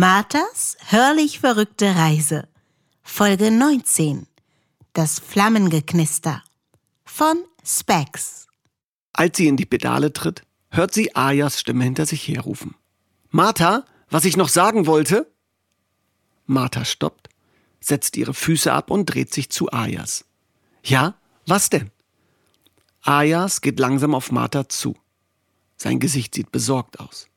Marthas hörlich verrückte Reise. Folge 19. Das Flammengeknister. Von Specs. Als sie in die Pedale tritt, hört sie Ayas Stimme hinter sich herrufen. Martha, was ich noch sagen wollte? Martha stoppt, setzt ihre Füße ab und dreht sich zu Ayas. Ja, was denn? Ayas geht langsam auf Martha zu. Sein Gesicht sieht besorgt aus.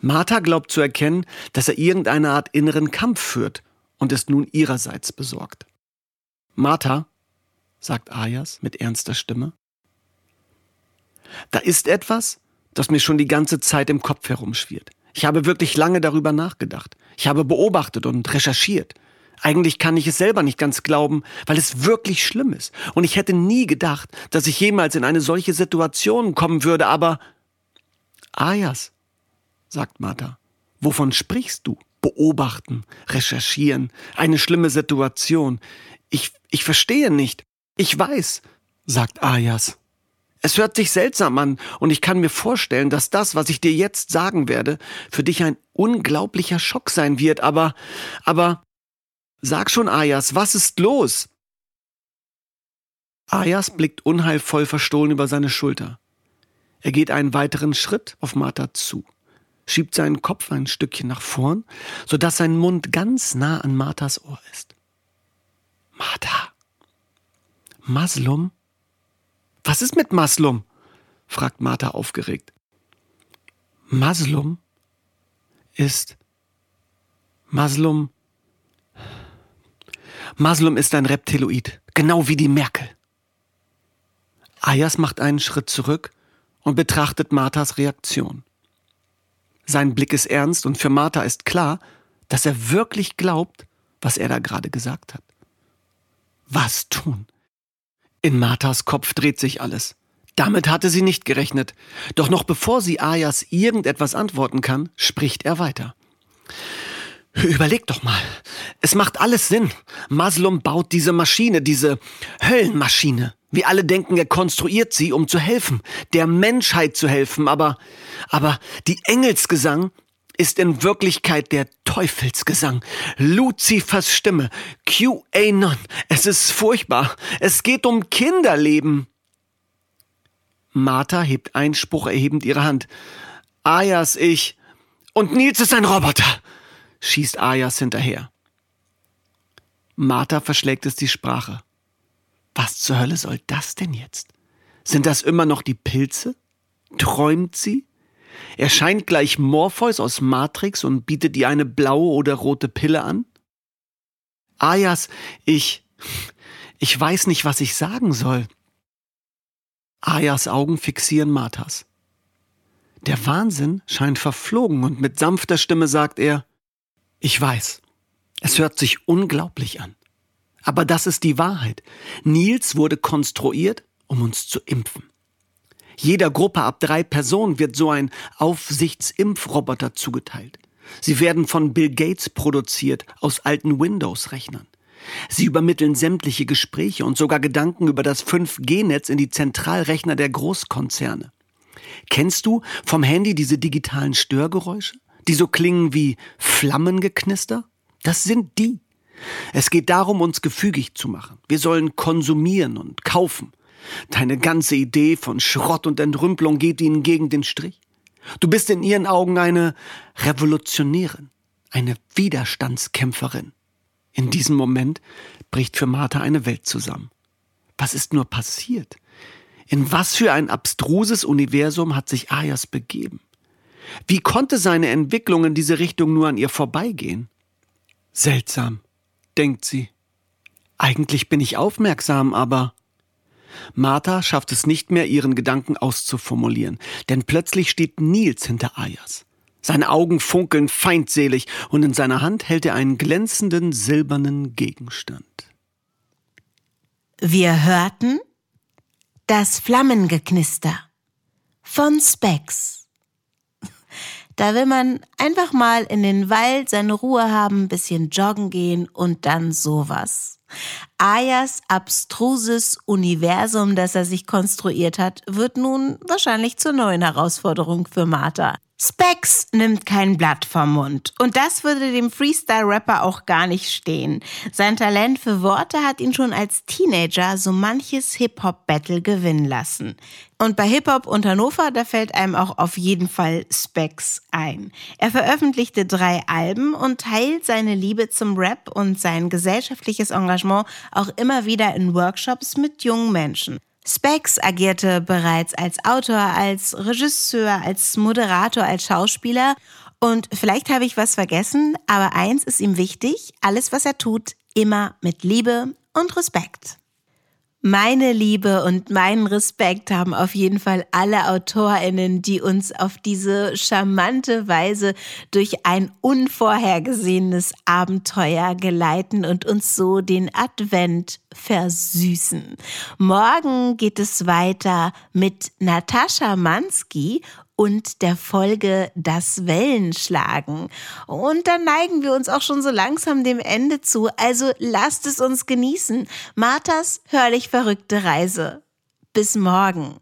Martha glaubt zu erkennen, dass er irgendeine Art inneren Kampf führt und ist nun ihrerseits besorgt. Martha, sagt Ayas mit ernster Stimme, da ist etwas, das mir schon die ganze Zeit im Kopf herumschwirrt. Ich habe wirklich lange darüber nachgedacht. Ich habe beobachtet und recherchiert. Eigentlich kann ich es selber nicht ganz glauben, weil es wirklich schlimm ist. Und ich hätte nie gedacht, dass ich jemals in eine solche Situation kommen würde, aber Ayas, sagt Martha, wovon sprichst du? Beobachten, recherchieren, eine schlimme Situation. Ich, ich verstehe nicht. Ich weiß, sagt Ayas. Es hört sich seltsam an und ich kann mir vorstellen, dass das, was ich dir jetzt sagen werde, für dich ein unglaublicher Schock sein wird, aber, aber, sag schon, Ayas, was ist los? Ayas blickt unheilvoll verstohlen über seine Schulter. Er geht einen weiteren Schritt auf Martha zu, schiebt seinen Kopf ein Stückchen nach vorn, sodass sein Mund ganz nah an Marthas Ohr ist. Martha. Maslum? Was ist mit Maslum? fragt Martha aufgeregt. Maslum ist Maslum Maslum ist ein Reptiloid, genau wie die Merkel. Ayas macht einen Schritt zurück und betrachtet Marthas Reaktion. Sein Blick ist ernst und für Martha ist klar, dass er wirklich glaubt, was er da gerade gesagt hat. Was tun? In Marthas Kopf dreht sich alles. Damit hatte sie nicht gerechnet. Doch noch bevor sie Ayas irgendetwas antworten kann, spricht er weiter. Überleg doch mal. Es macht alles Sinn. Maslum baut diese Maschine, diese Höllenmaschine. Wir alle denken, er konstruiert sie, um zu helfen, der Menschheit zu helfen, aber, aber die Engelsgesang ist in Wirklichkeit der Teufelsgesang. Luzifers Stimme. QAnon. Es ist furchtbar. Es geht um Kinderleben. Martha hebt Einspruch erhebend ihre Hand. Ayas, ich. Und Nils ist ein Roboter, schießt Ayas hinterher. Martha verschlägt es die Sprache. Was zur Hölle soll das denn jetzt? Sind das immer noch die Pilze? Träumt sie? Erscheint gleich Morpheus aus Matrix und bietet ihr eine blaue oder rote Pille an? Ayas, ich, ich weiß nicht, was ich sagen soll. Ayas Augen fixieren Marthas. Der Wahnsinn scheint verflogen und mit sanfter Stimme sagt er, ich weiß, es hört sich unglaublich an. Aber das ist die Wahrheit. Nils wurde konstruiert, um uns zu impfen. Jeder Gruppe ab drei Personen wird so ein Aufsichtsimpfroboter zugeteilt. Sie werden von Bill Gates produziert aus alten Windows-Rechnern. Sie übermitteln sämtliche Gespräche und sogar Gedanken über das 5G-Netz in die Zentralrechner der Großkonzerne. Kennst du vom Handy diese digitalen Störgeräusche, die so klingen wie Flammengeknister? Das sind die. Es geht darum, uns gefügig zu machen. Wir sollen konsumieren und kaufen. Deine ganze Idee von Schrott und Entrümpelung geht ihnen gegen den Strich. Du bist in ihren Augen eine Revolutionärin, eine Widerstandskämpferin. In diesem Moment bricht für Martha eine Welt zusammen. Was ist nur passiert? In was für ein abstruses Universum hat sich Ayas begeben? Wie konnte seine Entwicklung in diese Richtung nur an ihr vorbeigehen? Seltsam, denkt sie. Eigentlich bin ich aufmerksam, aber Martha schafft es nicht mehr, ihren Gedanken auszuformulieren, denn plötzlich steht Nils hinter Ayas. Seine Augen funkeln feindselig und in seiner Hand hält er einen glänzenden silbernen Gegenstand. Wir hörten das Flammengeknister von Specs. Da will man einfach mal in den Wald seine Ruhe haben, bisschen joggen gehen und dann sowas. Ayas abstruses Universum, das er sich konstruiert hat, wird nun wahrscheinlich zur neuen Herausforderung für Martha. Specs nimmt kein Blatt vom Mund. Und das würde dem Freestyle-Rapper auch gar nicht stehen. Sein Talent für Worte hat ihn schon als Teenager so manches Hip-Hop-Battle gewinnen lassen. Und bei Hip-Hop und Hannover, da fällt einem auch auf jeden Fall Specs ein. Er veröffentlichte drei Alben und teilt seine Liebe zum Rap und sein gesellschaftliches Engagement auch immer wieder in Workshops mit jungen Menschen. Specs agierte bereits als Autor, als Regisseur, als Moderator, als Schauspieler. Und vielleicht habe ich was vergessen, aber eins ist ihm wichtig, alles, was er tut, immer mit Liebe und Respekt. Meine Liebe und meinen Respekt haben auf jeden Fall alle Autorinnen, die uns auf diese charmante Weise durch ein unvorhergesehenes Abenteuer geleiten und uns so den Advent versüßen. Morgen geht es weiter mit Natascha Mansky und der Folge Das Wellenschlagen. Und dann neigen wir uns auch schon so langsam dem Ende zu, also lasst es uns genießen. Marthas hörlich verrückte Reise. Bis morgen.